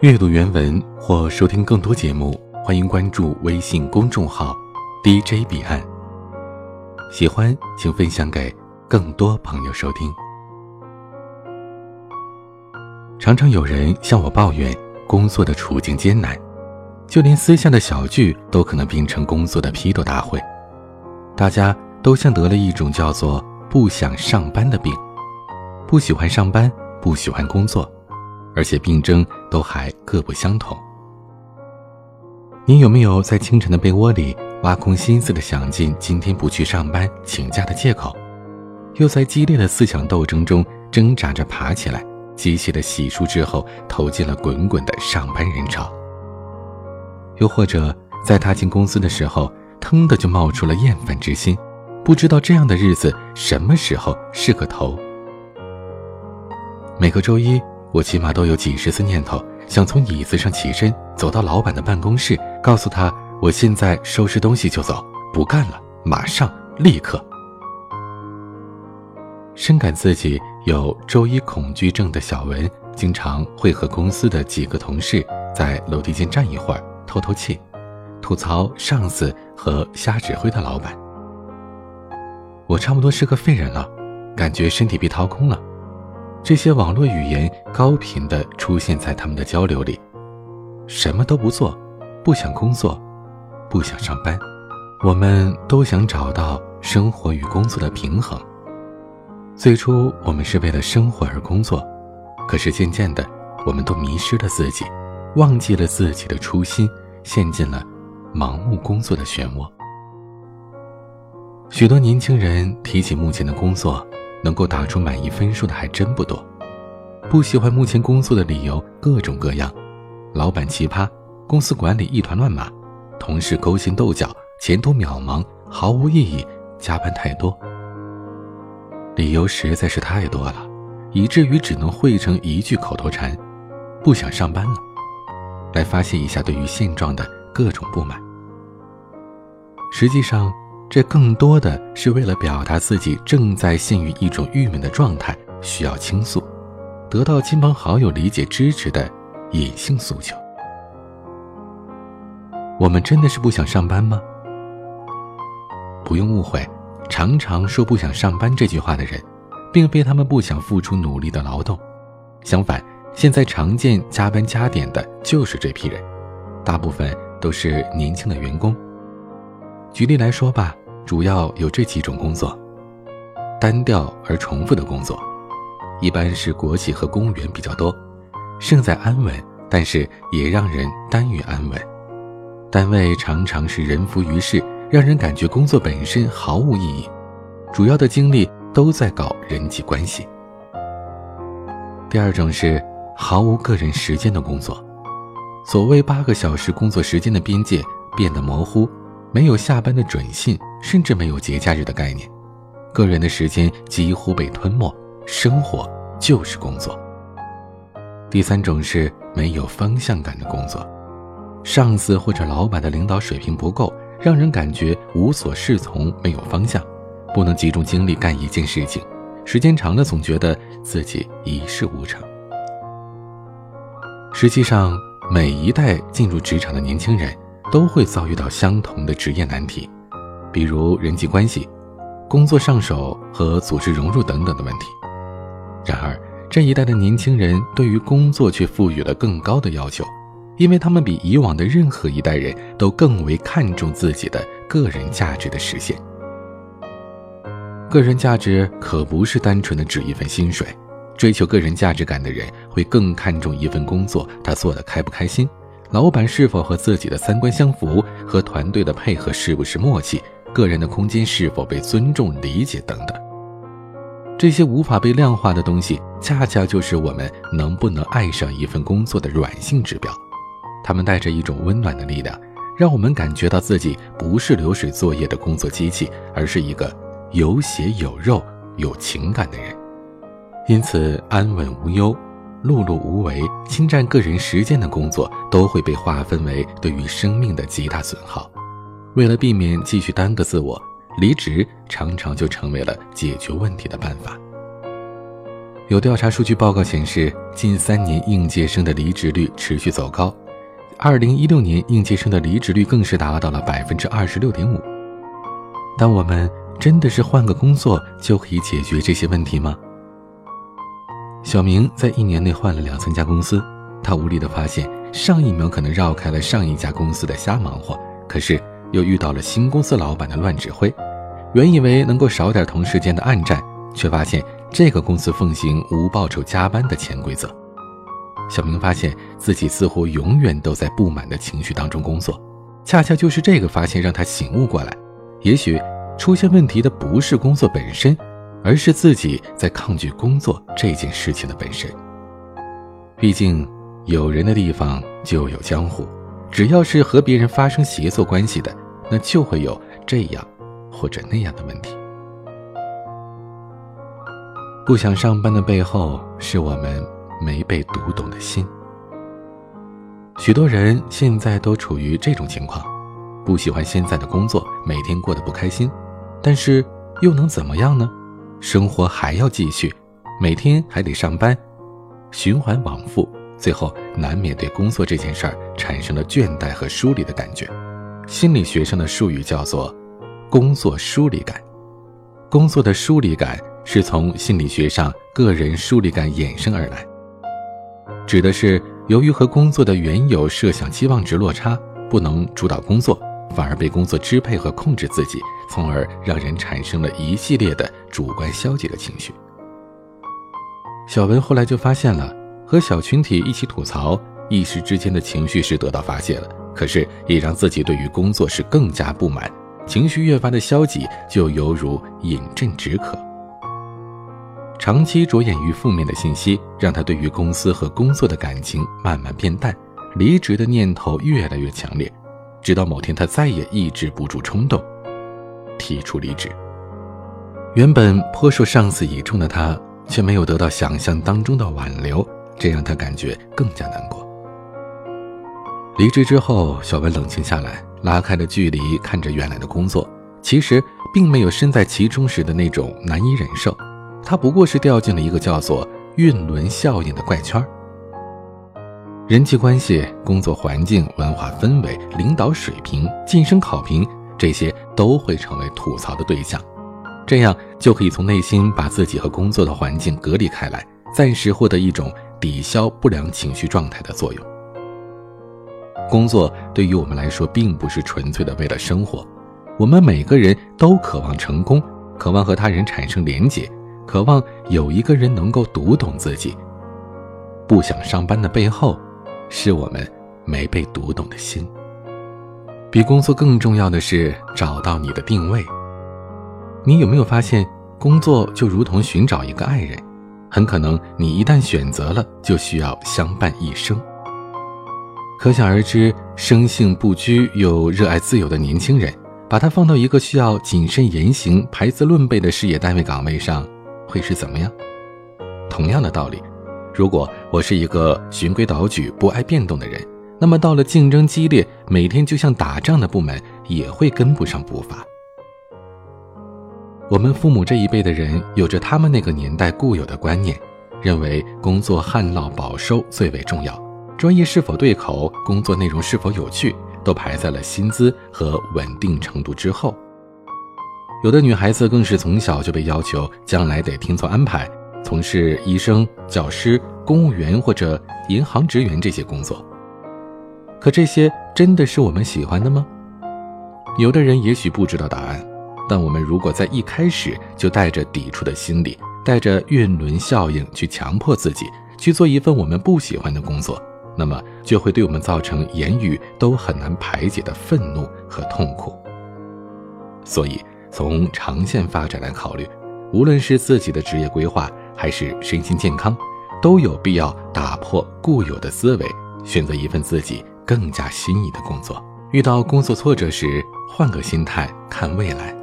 阅读原文或收听更多节目，欢迎关注微信公众号 DJ 彼岸。喜欢请分享给更多朋友收听。常常有人向我抱怨工作的处境艰难，就连私下的小聚都可能变成工作的批斗大会。大家都像得了一种叫做“不想上班”的病，不喜欢上班，不喜欢工作。而且病症都还各不相同。你有没有在清晨的被窝里挖空心思的想尽今天不去上班请假的借口，又在激烈的思想斗争中挣扎着爬起来，机械的洗漱之后投进了滚滚的上班人潮？又或者在踏进公司的时候，腾的就冒出了厌烦之心，不知道这样的日子什么时候是个头？每个周一。我起码都有几十次念头，想从椅子上起身，走到老板的办公室，告诉他我现在收拾东西就走，不干了，马上立刻。深感自己有周一恐惧症的小文，经常会和公司的几个同事在楼梯间站一会儿，透透气，吐槽上司和瞎指挥的老板。我差不多是个废人了，感觉身体被掏空了。这些网络语言高频的出现在他们的交流里，什么都不做，不想工作，不想上班，我们都想找到生活与工作的平衡。最初我们是为了生活而工作，可是渐渐的，我们都迷失了自己，忘记了自己的初心，陷进了盲目工作的漩涡。许多年轻人提起目前的工作。能够打出满意分数的还真不多，不喜欢目前工作的理由各种各样，老板奇葩，公司管理一团乱麻，同事勾心斗角，前途渺茫，毫无意义，加班太多，理由实在是太多了，以至于只能汇成一句口头禅：不想上班了，来发泄一下对于现状的各种不满。实际上。这更多的是为了表达自己正在陷于一种郁闷的状态，需要倾诉，得到亲朋好友理解支持的隐性诉求。我们真的是不想上班吗？不用误会，常常说不想上班这句话的人，并非他们不想付出努力的劳动，相反，现在常见加班加点的就是这批人，大部分都是年轻的员工。举例来说吧。主要有这几种工作：单调而重复的工作，一般是国企和公务员比较多，胜在安稳，但是也让人耽于安稳。单位常常是人浮于事，让人感觉工作本身毫无意义，主要的精力都在搞人际关系。第二种是毫无个人时间的工作，所谓八个小时工作时间的边界变得模糊。没有下班的准信，甚至没有节假日的概念，个人的时间几乎被吞没，生活就是工作。第三种是没有方向感的工作，上司或者老板的领导水平不够，让人感觉无所适从，没有方向，不能集中精力干一件事情，时间长了总觉得自己一事无成。实际上，每一代进入职场的年轻人。都会遭遇到相同的职业难题，比如人际关系、工作上手和组织融入等等的问题。然而，这一代的年轻人对于工作却赋予了更高的要求，因为他们比以往的任何一代人都更为看重自己的个人价值的实现。个人价值可不是单纯的指一份薪水，追求个人价值感的人会更看重一份工作他做的开不开心。老板是否和自己的三观相符，和团队的配合是不是默契，个人的空间是否被尊重理解等等，这些无法被量化的东西，恰恰就是我们能不能爱上一份工作的软性指标。他们带着一种温暖的力量，让我们感觉到自己不是流水作业的工作机器，而是一个有血有肉、有情感的人。因此，安稳无忧。碌碌无为、侵占个人时间的工作，都会被划分为对于生命的极大损耗。为了避免继续耽搁自我，离职常常就成为了解决问题的办法。有调查数据报告显示，近三年应届生的离职率持续走高，二零一六年应届生的离职率更是达到了百分之二十六点五。但我们真的是换个工作就可以解决这些问题吗？小明在一年内换了两三家公司，他无力地发现，上一秒可能绕开了上一家公司的瞎忙活，可是又遇到了新公司老板的乱指挥。原以为能够少点同事间的暗战，却发现。这个公司奉行无报酬加班的潜规则，小明发现自己似乎永远都在不满的情绪当中工作，恰恰就是这个发现让他醒悟过来，也许出现问题的不是工作本身，而是自己在抗拒工作这件事情的本身。毕竟有人的地方就有江湖，只要是和别人发生协作关系的，那就会有这样或者那样的问题。不想上班的背后，是我们没被读懂的心。许多人现在都处于这种情况，不喜欢现在的工作，每天过得不开心，但是又能怎么样呢？生活还要继续，每天还得上班，循环往复，最后难免对工作这件事儿产生了倦怠和疏离的感觉。心理学上的术语叫做“工作疏离感”，工作的疏离感。是从心理学上个人疏离感衍生而来，指的是由于和工作的原有设想期望值落差，不能主导工作，反而被工作支配和控制自己，从而让人产生了一系列的主观消极的情绪。小文后来就发现了，和小群体一起吐槽，一时之间的情绪是得到发泄了，可是也让自己对于工作是更加不满，情绪越发的消极，就犹如饮鸩止渴。长期着眼于负面的信息，让他对于公司和工作的感情慢慢变淡，离职的念头越来越强烈，直到某天他再也抑制不住冲动，提出离职。原本颇受上司倚重的他，却没有得到想象当中的挽留，这让他感觉更加难过。离职之后，小文冷静下来，拉开了距离，看着原来的工作，其实并没有身在其中时的那种难以忍受。他不过是掉进了一个叫做“运轮效应”的怪圈人际关系、工作环境、文化氛围、领导水平、晋升考评，这些都会成为吐槽的对象，这样就可以从内心把自己和工作的环境隔离开来，暂时获得一种抵消不良情绪状态的作用。工作对于我们来说，并不是纯粹的为了生活，我们每个人都渴望成功，渴望和他人产生连结。渴望有一个人能够读懂自己。不想上班的背后，是我们没被读懂的心。比工作更重要的是找到你的定位。你有没有发现，工作就如同寻找一个爱人，很可能你一旦选择了，就需要相伴一生。可想而知，生性不拘又热爱自由的年轻人，把他放到一个需要谨慎言行、排资论辈的事业单位岗位上。会是怎么样？同样的道理，如果我是一个循规蹈矩、不爱变动的人，那么到了竞争激烈、每天就像打仗的部门，也会跟不上步伐。我们父母这一辈的人，有着他们那个年代固有的观念，认为工作旱涝保收最为重要，专业是否对口、工作内容是否有趣，都排在了薪资和稳定程度之后。有的女孩子更是从小就被要求将来得听从安排，从事医生、教师、公务员或者银行职员这些工作。可这些真的是我们喜欢的吗？有的人也许不知道答案，但我们如果在一开始就带着抵触的心理，带着运轮效应去强迫自己去做一份我们不喜欢的工作，那么就会对我们造成言语都很难排解的愤怒和痛苦。所以。从长线发展来考虑，无论是自己的职业规划，还是身心健康，都有必要打破固有的思维，选择一份自己更加心仪的工作。遇到工作挫折时，换个心态看未来。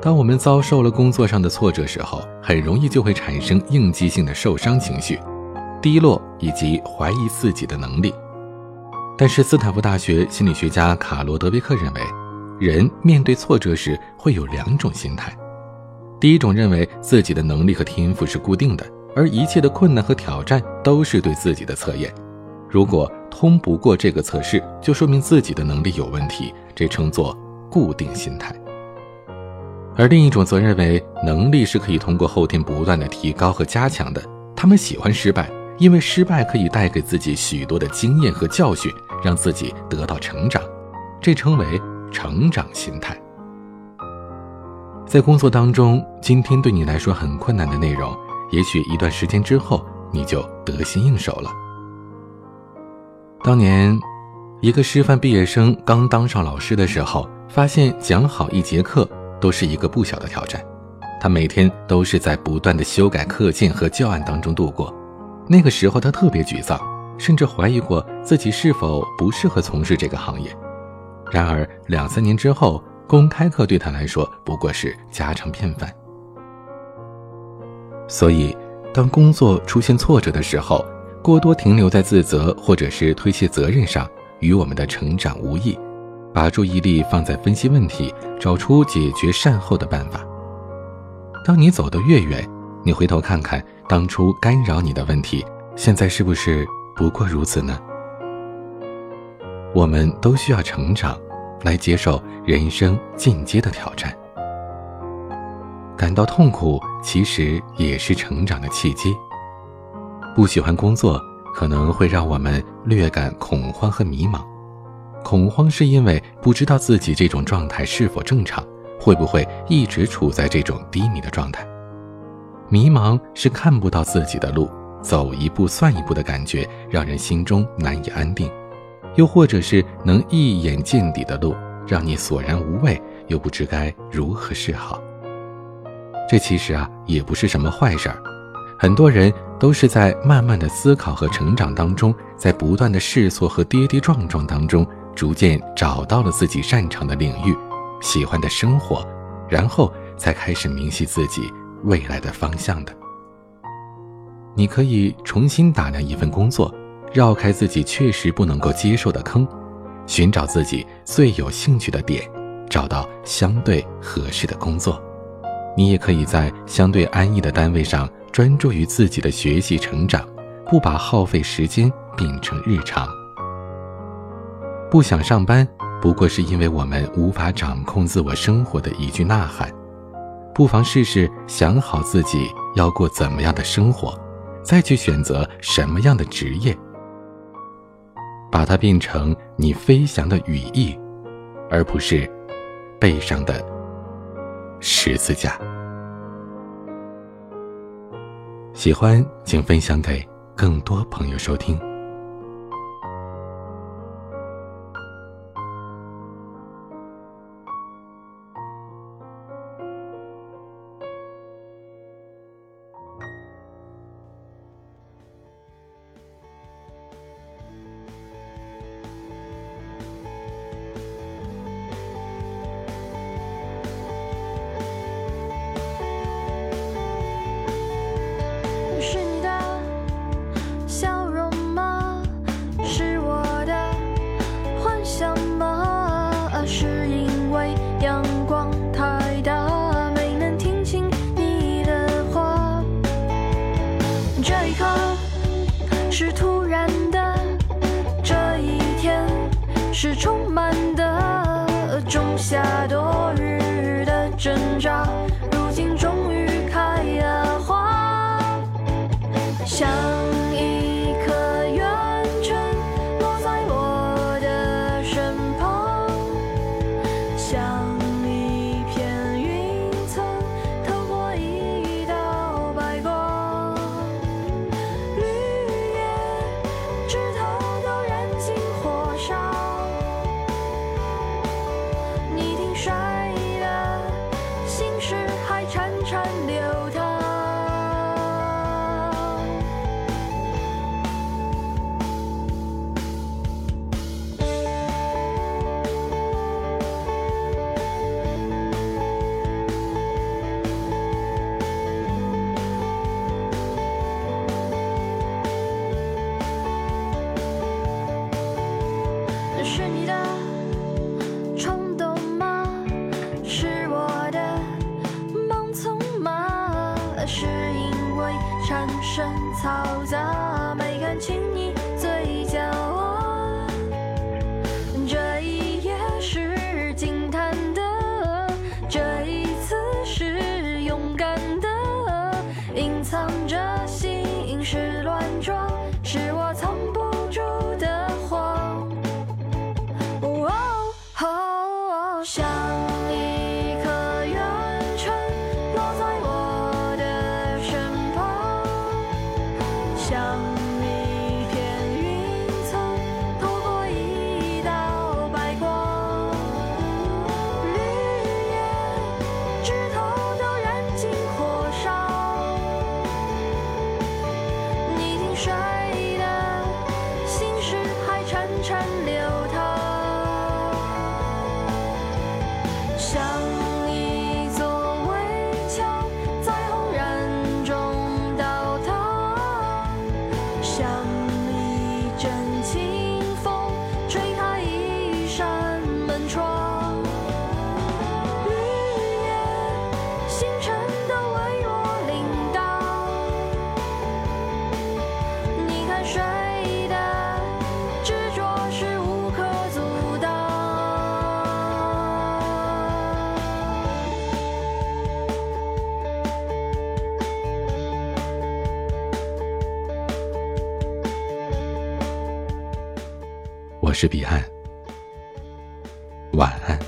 当我们遭受了工作上的挫折时候，很容易就会产生应激性的受伤情绪、低落以及怀疑自己的能力。但是，斯坦福大学心理学家卡罗德贝克认为。人面对挫折时会有两种心态，第一种认为自己的能力和天赋是固定的，而一切的困难和挑战都是对自己的测验。如果通不过这个测试，就说明自己的能力有问题，这称作固定心态。而另一种则认为能力是可以通过后天不断的提高和加强的。他们喜欢失败，因为失败可以带给自己许多的经验和教训，让自己得到成长，这称为成长心态。在工作当中，今天对你来说很困难的内容，也许一段时间之后你就得心应手了。当年，一个师范毕业生刚当上老师的时候，发现讲好一节课都是一个不小的挑战。他每天都是在不断的修改课件和教案当中度过。那个时候，他特别沮丧，甚至怀疑过自己是否不适合从事这个行业。然而，两三年之后，公开课对他来说不过是家常便饭。所以，当工作出现挫折的时候，过多停留在自责或者是推卸责任上，与我们的成长无异。把注意力放在分析问题，找出解决善后的办法。当你走得越远，你回头看看当初干扰你的问题，现在是不是不过如此呢？我们都需要成长，来接受人生进阶的挑战。感到痛苦，其实也是成长的契机。不喜欢工作，可能会让我们略感恐慌和迷茫。恐慌是因为不知道自己这种状态是否正常，会不会一直处在这种低迷的状态。迷茫是看不到自己的路，走一步算一步的感觉，让人心中难以安定；又或者是能一眼见底的路，让你索然无味，又不知该如何是好。这其实啊，也不是什么坏事儿。很多人都是在慢慢的思考和成长当中，在不断的试错和跌跌撞撞当中，逐渐找到了自己擅长的领域，喜欢的生活，然后才开始明晰自己未来的方向的。你可以重新打量一份工作，绕开自己确实不能够接受的坑，寻找自己最有兴趣的点，找到相对合适的工作。你也可以在相对安逸的单位上。专注于自己的学习成长，不把耗费时间变成日常。不想上班，不过是因为我们无法掌控自我生活的一句呐喊。不妨试试想好自己要过怎么样的生活，再去选择什么样的职业，把它变成你飞翔的羽翼，而不是背上的十字架。喜欢，请分享给更多朋友收听。是彼岸，晚安。